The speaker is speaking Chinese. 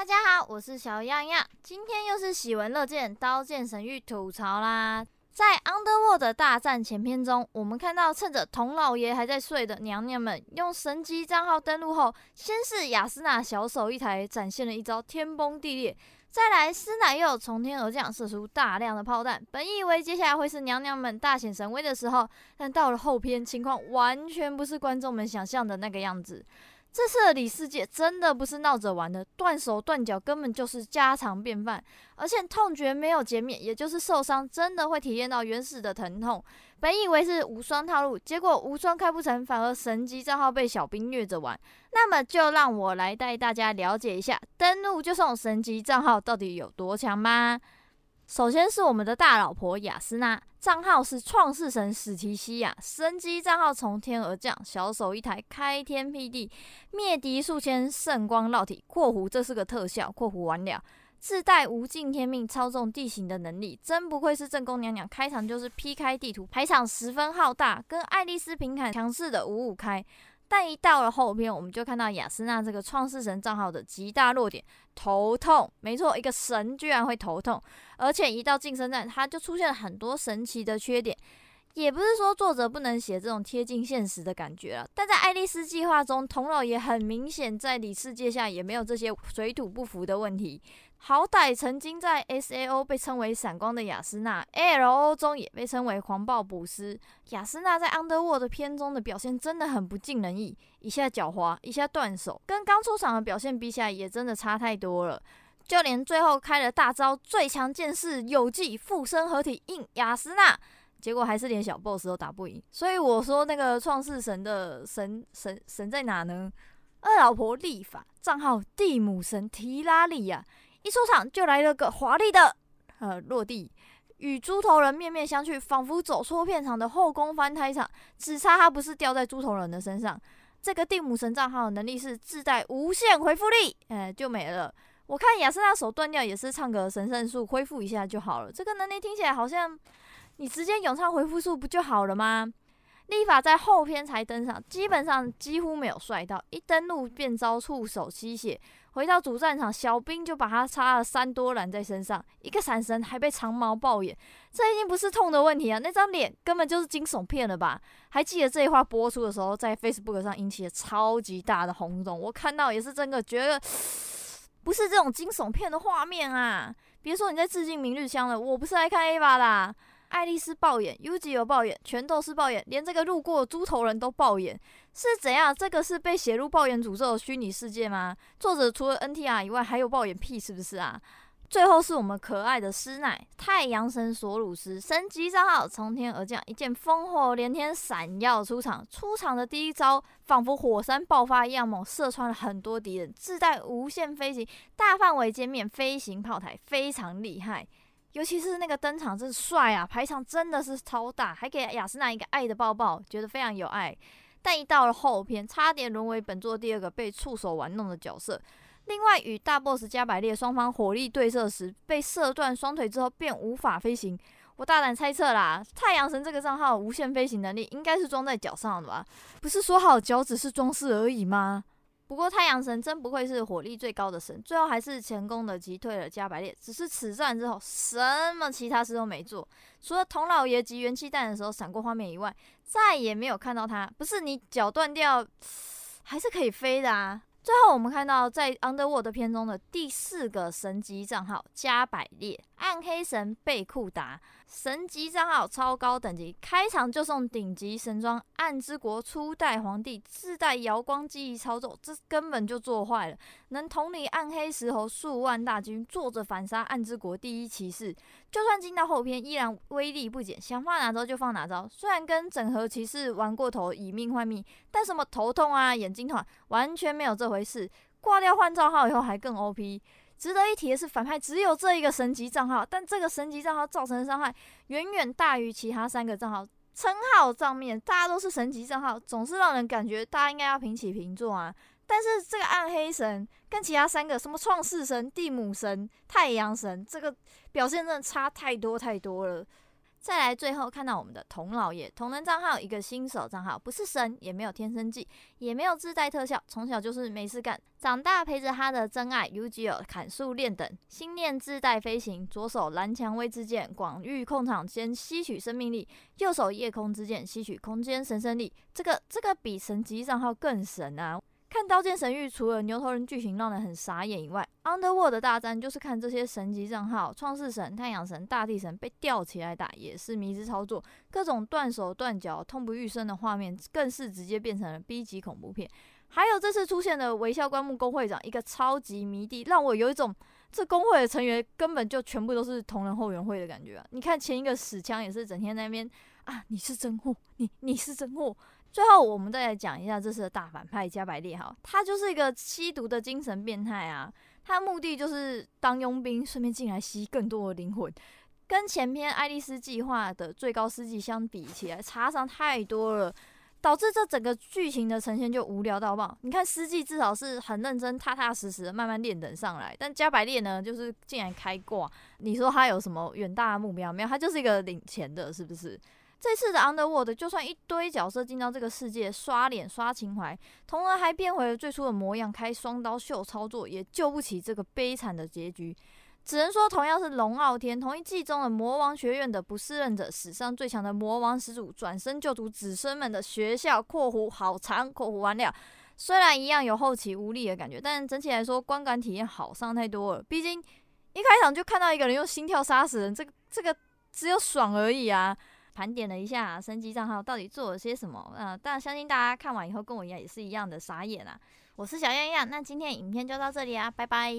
大家好，我是小样样，今天又是喜闻乐见刀剑神域吐槽啦。在 Underworld 大战前篇中，我们看到趁着童老爷还在睡的娘娘们，用神级账号登录后，先是雅斯娜小手一抬，展现了一招天崩地裂。再来，师奶又从天而降，射出大量的炮弹。本以为接下来会是娘娘们大显神威的时候，但到了后篇，情况完全不是观众们想象的那个样子。这次的里世界真的不是闹着玩的，断手断脚根本就是家常便饭，而且痛觉没有减免，也就是受伤真的会体验到原始的疼痛。本以为是无双套路，结果无双开不成，反而神级账号被小兵虐着玩。那么就让我来带大家了解一下，登录就送神级账号到底有多强吗。首先是我们的大老婆雅斯娜，账号是创世神史提西亚，神级账号从天而降，小手一抬，开天辟地，灭敌数千，圣光绕体（括弧这是个特效），括弧完了，自带无尽天命，操纵地形的能力，真不愧是正宫娘娘，开场就是劈开地图，排场十分浩大，跟爱丽丝平砍强势的五五开。但一到了后篇，我们就看到亚丝娜这个创世神账号的极大弱点——头痛。没错，一个神居然会头痛，而且一到近身战，它就出现了很多神奇的缺点。也不是说作者不能写这种贴近现实的感觉了，但在爱丽丝计划中，童老也很明显在里世界下也没有这些水土不服的问题。好歹曾经在 SAO 被称为闪光的雅斯娜，LO 中也被称为狂暴补师。亚丝娜在 Underworld 片中的表现真的很不尽人意，一下狡猾，一下断手，跟刚出场的表现比起来，也真的差太多了。就连最后开了大招最强剑士有记附身合体硬雅斯娜，结果还是连小 BOSS 都打不赢。所以我说那个创世神的神神神在哪呢？二老婆莉法账号蒂姆神提拉利亚。一出场就来了个华丽的呃落地，与猪头人面面相觑，仿佛走错片场的后宫翻台场，只差他不是掉在猪头人的身上。这个蒂姆神账号能力是自带无限回复力，哎，就没了。我看亚丝娜手断掉也是唱个神圣术恢复一下就好了。这个能力听起来好像你直接咏唱回复术不就好了吗？立法在后篇才登场，基本上几乎没有帅到，一登录便遭触手吸血。回到主战场，小兵就把他插了三多兰在身上，一个闪神还被长矛爆眼，这已经不是痛的问题啊，那张脸根本就是惊悚片了吧？还记得这一话播出的时候，在 Facebook 上引起了超级大的轰动，我看到也是真的觉得不是这种惊悚片的画面啊！别说你在致敬明日香了，我不是来看 Ava 的。爱丽丝爆眼，Yuji 有爆眼，全都是爆眼，连这个路过猪头人都爆眼，是怎样？这个是被写入爆眼诅咒的虚拟世界吗？作者除了 NTR 以外，还有爆眼癖是不是啊？最后是我们可爱的师奶太阳神索鲁斯，神级账号从天而降，一剑烽火连天闪耀出场，出场的第一招仿佛火山爆发一样猛，射穿了很多敌人，自带无限飞行，大范围歼灭飞行炮台，非常厉害。尤其是那个登场真是帅啊，排场真的是超大，还给亚丝娜一个爱的抱抱，觉得非常有爱。但一到了后篇，差点沦为本作第二个被触手玩弄的角色。另外，与大 boss 加百列双方火力对射时，被射断双腿之后便无法飞行。我大胆猜测啦，太阳神这个账号无限飞行能力应该是装在脚上的吧？不是说好脚只是装饰而已吗？不过太阳神真不愧是火力最高的神，最后还是成功的击退了加百列。只是此战之后，什么其他事都没做，除了童老爷集元气弹的时候闪过画面以外，再也没有看到他。不是你脚断掉，还是可以飞的啊！最后我们看到在 Underworld 片中的第四个神级账号加百列，暗黑神贝库达。神级账号超高等级，开场就送顶级神装暗之国初代皇帝，自带瑶光记忆操作，这根本就做坏了。能统领暗黑石猴数万大军，坐着反杀暗之国第一骑士。就算进到后篇，依然威力不减，想放哪招就放哪招。虽然跟整合骑士玩过头，以命换命，但什么头痛啊、眼睛痛，完全没有这回事。挂掉换账号以后还更 OP。值得一提的是，反派只有这一个神级账号，但这个神级账号造成的伤害远远大于其他三个账号。称号上面大家都是神级账号，总是让人感觉大家应该要平起平坐啊。但是这个暗黑神跟其他三个什么创世神、地母神、太阳神，这个表现真的差太多太多了。再来，最后看到我们的童老爷，同人账号一个新手账号，不是神，也没有天生技，也没有自带特效，从小就是没事干，长大陪着他的真爱 u g o 砍树练等，心念自带飞行，左手蓝蔷薇之剑，广域控场间吸取生命力，右手夜空之剑吸取空间神圣力，这个这个比神级账号更神啊！看《刀剑神域》，除了牛头人剧情让人很傻眼以外，Underworld 的大战就是看这些神级账号，创世神、太阳神、大地神被吊起来打，也是迷之操作，各种断手断脚、痛不欲生的画面，更是直接变成了 B 级恐怖片。还有这次出现的微笑棺木工会长，一个超级迷弟，让我有一种这工会的成员根本就全部都是同人后援会的感觉！你看前一个死枪也是整天在那边啊，你是真货，你你是真货。最后，我们再来讲一下这次的大反派加百列哈，他就是一个吸毒的精神变态啊，他的目的就是当佣兵，顺便进来吸更多的灵魂，跟前篇爱丽丝计划的最高司机相比起来，差上太多了，导致这整个剧情的呈现就无聊到爆。你看司机至少是很认真、踏踏实实的慢慢练等上来，但加百列呢，就是竟然开挂，你说他有什么远大的目标没有？他就是一个领钱的，是不是？这次的 Underworld 就算一堆角色进到这个世界刷脸刷情怀，同时还变回了最初的模样，开双刀秀操作，也救不起这个悲惨的结局。只能说，同样是龙傲天，同一季中的魔王学院的不适任者，史上最强的魔王始祖，转身救赎子孙们的学校（括弧好长，括弧完了）。虽然一样有后期无力的感觉，但整体来说观感体验好上太多了。毕竟一开场就看到一个人用心跳杀死人，这个这个只有爽而已啊。盘点了一下升级账号到底做了些什么，呃，但相信大家看完以后跟我一样也是一样的傻眼啊！我是小样样，那今天影片就到这里啊，拜拜。